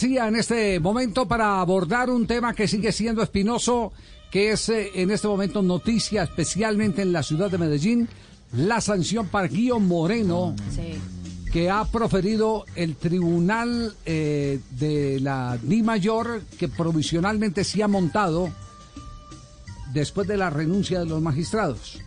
García en este momento para abordar un tema que sigue siendo espinoso, que es eh, en este momento noticia, especialmente en la ciudad de Medellín, la sanción para Guío Moreno. que ha proferido el tribunal eh, de la Di Mayor, que provisionalmente se ha montado después de la renuncia de los magistrados.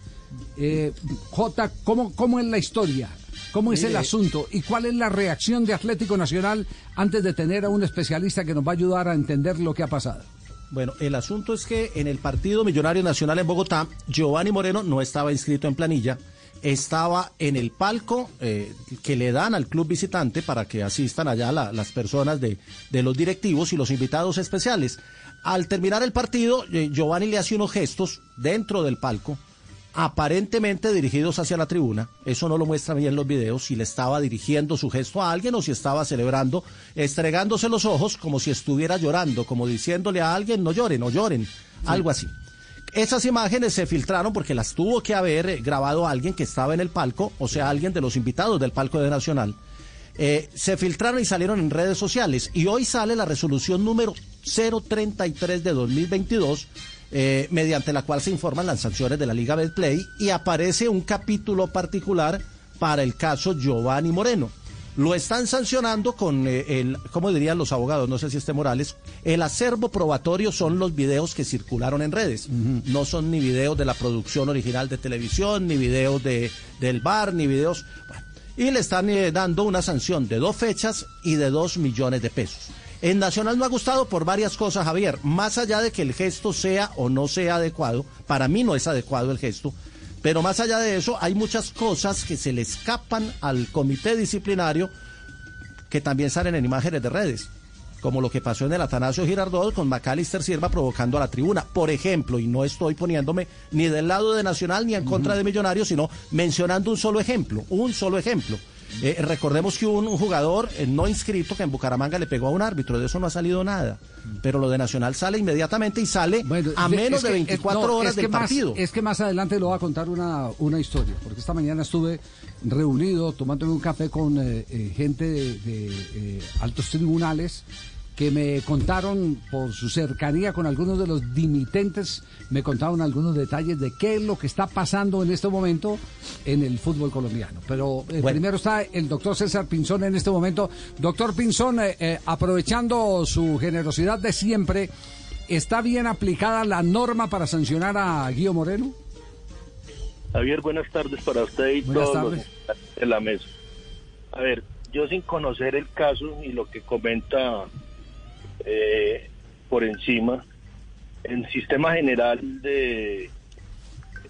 Eh, J, ¿cómo, ¿cómo es la historia? ¿Cómo es el asunto? ¿Y cuál es la reacción de Atlético Nacional antes de tener a un especialista que nos va a ayudar a entender lo que ha pasado? Bueno, el asunto es que en el Partido Millonario Nacional en Bogotá, Giovanni Moreno no estaba inscrito en planilla, estaba en el palco eh, que le dan al club visitante para que asistan allá las personas de, de, los directivos y los invitados especiales. Al terminar el partido, eh, Giovanni le hace unos gestos dentro del palco aparentemente dirigidos hacia la tribuna. Eso no lo muestra bien los videos, si le estaba dirigiendo su gesto a alguien o si estaba celebrando, estregándose los ojos como si estuviera llorando, como diciéndole a alguien, no lloren, no lloren, algo así. Esas imágenes se filtraron porque las tuvo que haber grabado alguien que estaba en el palco, o sea, alguien de los invitados del palco de Nacional. Eh, se filtraron y salieron en redes sociales. Y hoy sale la resolución número 033 de 2022 eh, mediante la cual se informan las sanciones de la Liga Betplay y aparece un capítulo particular para el caso Giovanni Moreno. Lo están sancionando con eh, el, como dirían los abogados, no sé si este Morales, el acervo probatorio son los videos que circularon en redes. No son ni videos de la producción original de televisión, ni videos de, del bar, ni videos... y le están eh, dando una sanción de dos fechas y de dos millones de pesos. En Nacional no ha gustado por varias cosas, Javier. Más allá de que el gesto sea o no sea adecuado, para mí no es adecuado el gesto, pero más allá de eso, hay muchas cosas que se le escapan al comité disciplinario que también salen en imágenes de redes, como lo que pasó en el Atanasio Girardot con Macalister Sierva provocando a la tribuna. Por ejemplo, y no estoy poniéndome ni del lado de Nacional ni en contra de Millonarios, sino mencionando un solo ejemplo, un solo ejemplo. Eh, recordemos que hubo un, jugador eh, no inscrito que en Bucaramanga le pegó a un árbitro, de eso no ha salido nada. Pero lo de Nacional sale inmediatamente y sale a menos de 24 horas del partido. es que más adelante lo voy a contar una, una historia, porque esta mañana estuve reunido tomándome un café con eh, gente de altos tribunales que me contaron por su cercanía con algunos de los dimitentes, me contaron algunos detalles de qué es lo que está pasando en este momento en el fútbol colombiano. Pero eh, primero está el doctor César Pinzón en este momento. Doctor Pinzón, eh, eh, aprovechando su generosidad de siempre, ¿está bien aplicada la norma para sancionar a Guido Moreno? Javier, buenas tardes para usted y buenas todos en la mesa. A ver, yo sin conocer el caso y lo que comenta eh, por encima. En sistema general de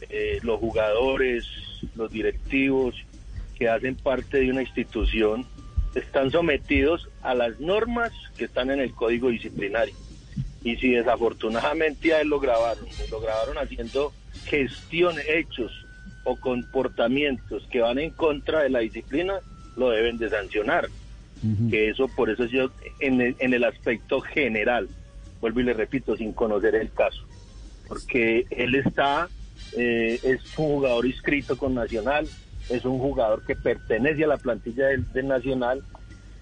eh, los jugadores, los directivos que hacen parte de una institución, están sometidos a las normas que están en el código disciplinario. Y si desafortunadamente a él lo grabaron, lo grabaron haciendo gestiones, hechos o comportamientos que van en contra de la disciplina, lo deben de sancionar que eso por eso yo en el, en el aspecto general, vuelvo y le repito, sin conocer el caso, porque él está, eh, es un jugador inscrito con Nacional, es un jugador que pertenece a la plantilla del, Nacional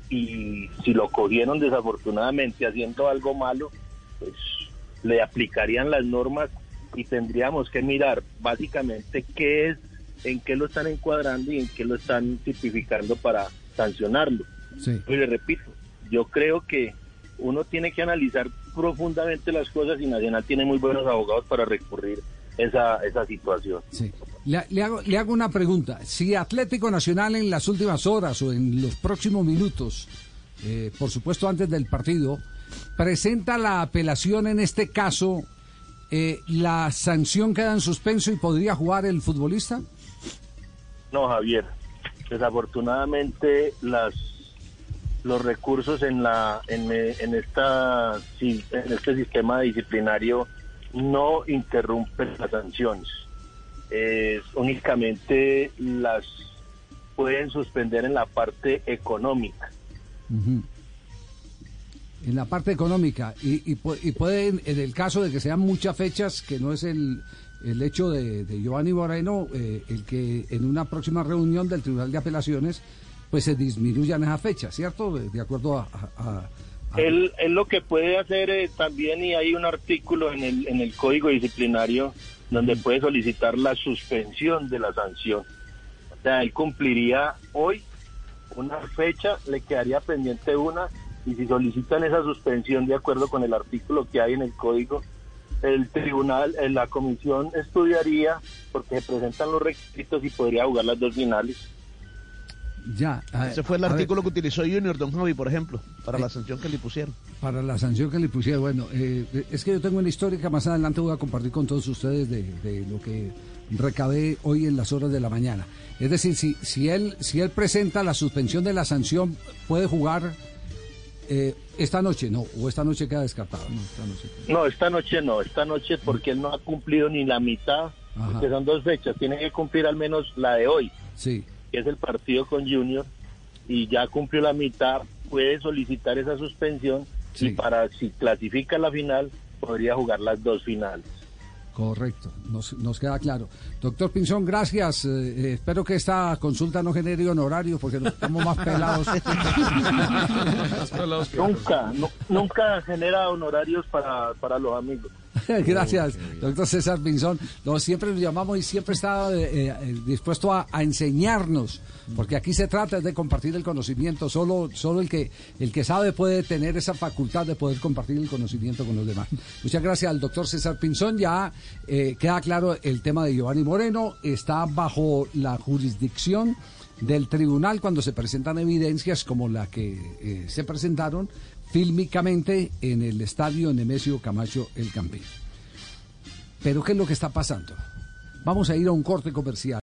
y si lo cogieron desafortunadamente haciendo algo malo, pues le aplicarían las normas y tendríamos que mirar básicamente qué es, en qué lo están encuadrando y en qué lo están tipificando para sancionarlo. Y le repito, yo creo que uno tiene que analizar profundamente las cosas y Nacional tiene muy buenos abogados para recurrir esa, esa situación. Le, hago, le hago una pregunta. Si Atlético Nacional en las últimas horas o en los próximos minutos, eh, por supuesto antes del partido, presenta la apelación en este caso, eh, ¿la sanción queda en suspenso y podría jugar el futbolista? No, Javier. Desafortunadamente las los recursos en la en, en esta en este sistema disciplinario no interrumpen las sanciones. Únicamente las pueden suspender en la parte económica. En la parte económica. Y, y, pueden en el caso de que sean muchas fechas que no es el el hecho de, Giovanni Moreno, eh, el que en una próxima reunión del Tribunal de Apelaciones pues se disminuyan esas fechas, ¿cierto? De, acuerdo a, Él, él lo que puede hacer eh, también, y hay un artículo en el, en el Código Disciplinario donde puede solicitar la suspensión de la sanción. O sea, él cumpliría hoy una fecha, le quedaría pendiente una, y si solicitan esa suspensión de acuerdo con el artículo que hay en el Código, el tribunal, eh, la comisión estudiaría porque se presentan los requisitos y podría jugar las dos finales. Ya. Ese fue el artículo que utilizó Junior Don Javi, por ejemplo, para la sanción que le pusieron. Para la sanción que le pusieron. Bueno, eh, es que yo tengo una historia que más adelante voy a compartir con todos ustedes de, lo que recabé hoy en las horas de la mañana. Es decir, si, si, él, si él presenta la suspensión de la sanción, puede jugar eh, esta noche, no, o esta noche queda descartado. No esta, noche. no, esta noche no, esta noche porque él no ha cumplido ni la mitad, que son dos fechas, tiene que cumplir al menos la de hoy. Sí que es el partido con Junior, y ya cumplió la mitad, puede solicitar esa suspensión y para si clasifica la final, podría jugar las dos finales. Correcto, nos, nos queda claro. Doctor Pinzón, gracias. Eh, eh, espero que esta consulta no genere honorario porque estamos más pelados. nunca, nunca genera honorarios para, para los amigos. Gracias, doctor César Pinzón. siempre nos llamamos y siempre está eh, eh, dispuesto a, enseñarnos, porque aquí se trata de compartir el conocimiento. Solo, solo el que el que sabe puede tener esa facultad de poder compartir el conocimiento con los demás. Muchas gracias al doctor César Pinzón. Ya eh, queda claro el tema de Giovanni Moreno. Está bajo la jurisdicción del tribunal cuando se presentan evidencias como la que se presentaron fílmicamente en el estadio Nemesio Camacho El Campín. Pero ¿qué es lo que está pasando? Vamos a ir a un corte comercial.